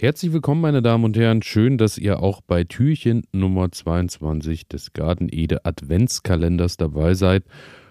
Herzlich willkommen, meine Damen und Herren. Schön, dass ihr auch bei Türchen Nummer 22 des Garten Ede Adventskalenders dabei seid.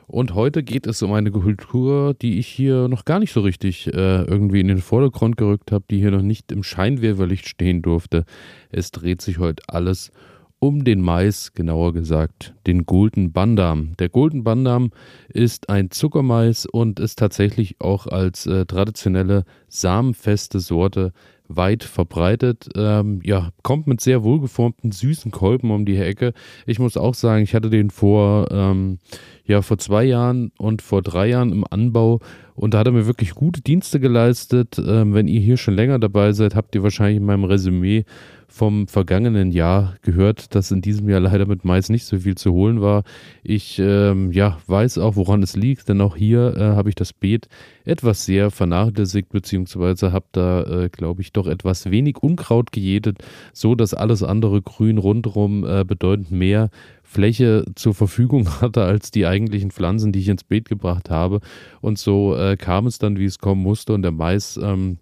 Und heute geht es um eine Kultur, die ich hier noch gar nicht so richtig äh, irgendwie in den Vordergrund gerückt habe, die hier noch nicht im Scheinwerferlicht stehen durfte. Es dreht sich heute alles um den Mais, genauer gesagt den Golden Bandam. Der Golden Bandam ist ein Zuckermais und ist tatsächlich auch als äh, traditionelle samenfeste Sorte weit verbreitet. Ähm, ja, kommt mit sehr wohlgeformten, süßen Kolben um die Ecke. Ich muss auch sagen, ich hatte den vor, ähm, ja, vor zwei Jahren und vor drei Jahren im Anbau und da hat er mir wirklich gute Dienste geleistet. Ähm, wenn ihr hier schon länger dabei seid, habt ihr wahrscheinlich in meinem Resümee vom vergangenen Jahr gehört, dass in diesem Jahr leider mit Mais nicht so viel zu holen war. Ich ähm, ja, weiß auch, woran es liegt, denn auch hier äh, habe ich das Beet etwas sehr vernachlässigt, beziehungsweise habe da, äh, glaube ich, doch etwas wenig Unkraut gejätet, so dass alles andere Grün rundherum äh, bedeutend mehr Fläche zur Verfügung hatte als die eigentlichen Pflanzen, die ich ins Beet gebracht habe. Und so äh, kam es dann, wie es kommen musste. Und der Mais, ähm,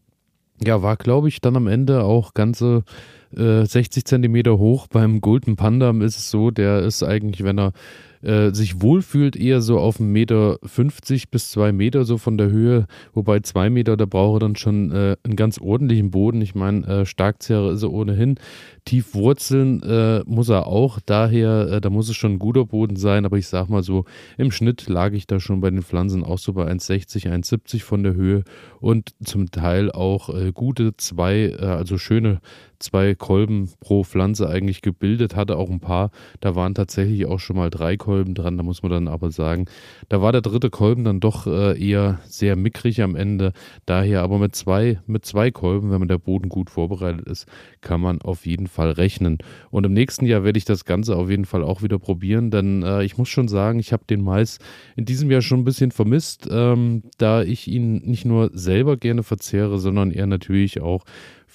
ja, war, glaube ich, dann am Ende auch ganze 60 äh, Zentimeter hoch. Beim Golden Panda ist es so, der ist eigentlich, wenn er äh, sich wohlfühlt, eher so auf 1,50 Meter 50 bis 2 Meter so von der Höhe. Wobei 2 Meter, da braucht er dann schon äh, einen ganz ordentlichen Boden. Ich meine, äh, Starkzehrer ist er ohnehin. Tief wurzeln äh, muss er auch. Daher, äh, da muss es schon ein guter Boden sein. Aber ich sag mal so, im Schnitt lag ich da schon bei den Pflanzen auch so bei 1,60, 1,70 von der Höhe. Und zum Teil auch äh, gute zwei, also schöne zwei Kolben pro Pflanze eigentlich gebildet, hatte auch ein paar. Da waren tatsächlich auch schon mal drei Kolben dran. Da muss man dann aber sagen, da war der dritte Kolben dann doch äh, eher sehr mickrig am Ende. Daher aber mit zwei, mit zwei Kolben, wenn man der Boden gut vorbereitet ist, kann man auf jeden Fall rechnen. Und im nächsten Jahr werde ich das Ganze auf jeden Fall auch wieder probieren, denn äh, ich muss schon sagen, ich habe den Mais in diesem Jahr schon ein bisschen vermisst, ähm, da ich ihn nicht nur selber gerne verzehre, sondern eher natürlich auch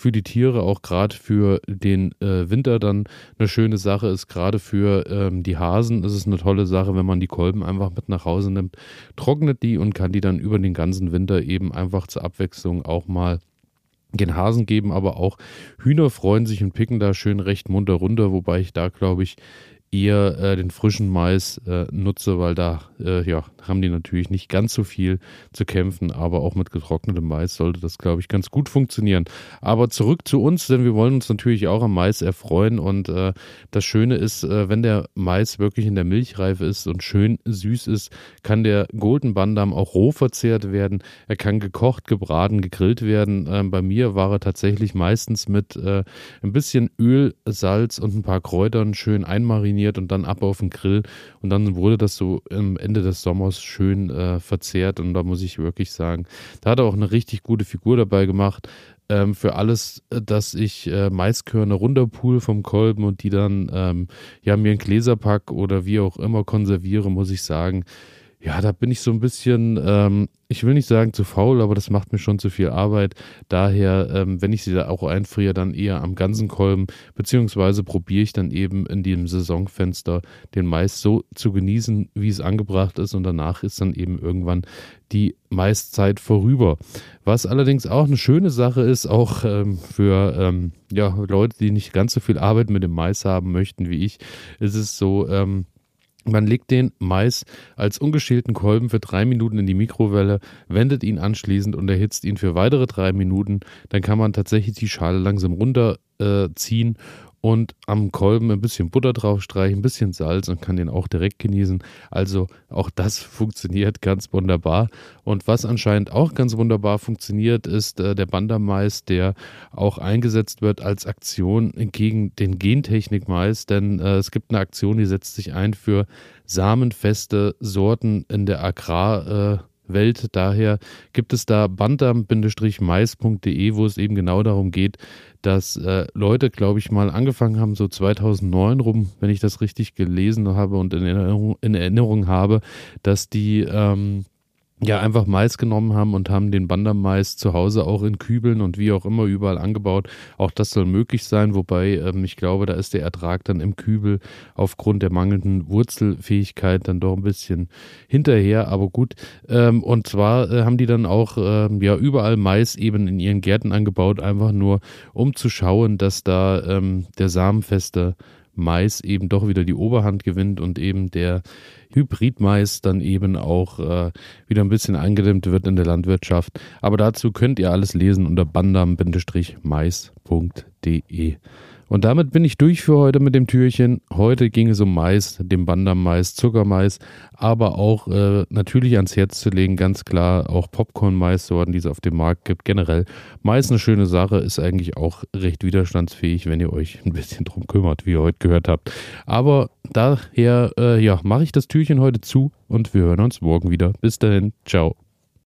für die Tiere, auch gerade für den äh, Winter dann eine schöne Sache ist. Gerade für ähm, die Hasen ist es eine tolle Sache, wenn man die Kolben einfach mit nach Hause nimmt, trocknet die und kann die dann über den ganzen Winter eben einfach zur Abwechslung auch mal den Hasen geben, aber auch Hühner freuen sich und picken da schön recht munter runter, wobei ich da glaube ich eher äh, den frischen Mais äh, nutze, weil da äh, ja, haben die natürlich nicht ganz so viel zu kämpfen, aber auch mit getrocknetem Mais sollte das, glaube ich, ganz gut funktionieren. Aber zurück zu uns, denn wir wollen uns natürlich auch am Mais erfreuen und äh, das Schöne ist, äh, wenn der Mais wirklich in der Milchreife ist und schön süß ist, kann der Golden Bandam auch roh verzehrt werden. Er kann gekocht, gebraten, gegrillt werden. Ähm, bei mir war er tatsächlich meistens mit äh, ein bisschen Öl, Salz und ein paar Kräutern schön einmariniert mariniert und dann ab auf den Grill. Und dann wurde das so am Ende des Sommers schön äh, verzehrt. Und da muss ich wirklich sagen, da hat er auch eine richtig gute Figur dabei gemacht. Ähm, für alles, äh, dass ich äh, Maiskörner runterpool vom Kolben und die dann ähm, ja mir in Gläser oder wie auch immer konserviere, muss ich sagen, ja, da bin ich so ein bisschen, ähm, ich will nicht sagen zu faul, aber das macht mir schon zu viel Arbeit. Daher, ähm, wenn ich sie da auch einfriere, dann eher am ganzen Kolben, beziehungsweise probiere ich dann eben in dem Saisonfenster den Mais so zu genießen, wie es angebracht ist und danach ist dann eben irgendwann die Maiszeit vorüber. Was allerdings auch eine schöne Sache ist, auch ähm, für ähm, ja, Leute, die nicht ganz so viel Arbeit mit dem Mais haben möchten wie ich, ist es so, ähm, man legt den Mais als ungeschälten Kolben für drei Minuten in die Mikrowelle, wendet ihn anschließend und erhitzt ihn für weitere drei Minuten. Dann kann man tatsächlich die Schale langsam runterziehen und am Kolben ein bisschen Butter drauf streichen, ein bisschen Salz und kann den auch direkt genießen. Also auch das funktioniert ganz wunderbar. Und was anscheinend auch ganz wunderbar funktioniert, ist äh, der Bandermais, der auch eingesetzt wird als Aktion gegen den Gentechnik-Mais. Denn äh, es gibt eine Aktion, die setzt sich ein für samenfeste Sorten in der Agrar- äh, Welt. Daher gibt es da bandam-mais.de, wo es eben genau darum geht, dass äh, Leute, glaube ich, mal angefangen haben, so 2009 rum, wenn ich das richtig gelesen habe und in Erinnerung, in Erinnerung habe, dass die ähm, ja einfach Mais genommen haben und haben den Bandermais zu Hause auch in Kübeln und wie auch immer überall angebaut. Auch das soll möglich sein, wobei ähm, ich glaube, da ist der Ertrag dann im Kübel aufgrund der mangelnden Wurzelfähigkeit dann doch ein bisschen hinterher. Aber gut, ähm, und zwar äh, haben die dann auch ähm, ja überall Mais eben in ihren Gärten angebaut, einfach nur um zu schauen, dass da ähm, der samenfeste Mais eben doch wieder die Oberhand gewinnt und eben der Hybridmais dann eben auch äh, wieder ein bisschen eingedämmt wird in der Landwirtschaft. Aber dazu könnt ihr alles lesen unter bandam-mais.de. Und damit bin ich durch für heute mit dem Türchen. Heute ging es um Mais, dem Bandam-Mais, Zuckermais, aber auch äh, natürlich ans Herz zu legen, ganz klar auch Popcorn-Mais-Sorten, die es auf dem Markt gibt. Generell Mais eine schöne Sache, ist eigentlich auch recht widerstandsfähig, wenn ihr euch ein bisschen drum kümmert, wie ihr heute gehört habt. Aber daher, äh, ja, mache ich das Türchen heute zu und wir hören uns morgen wieder. Bis dahin, ciao.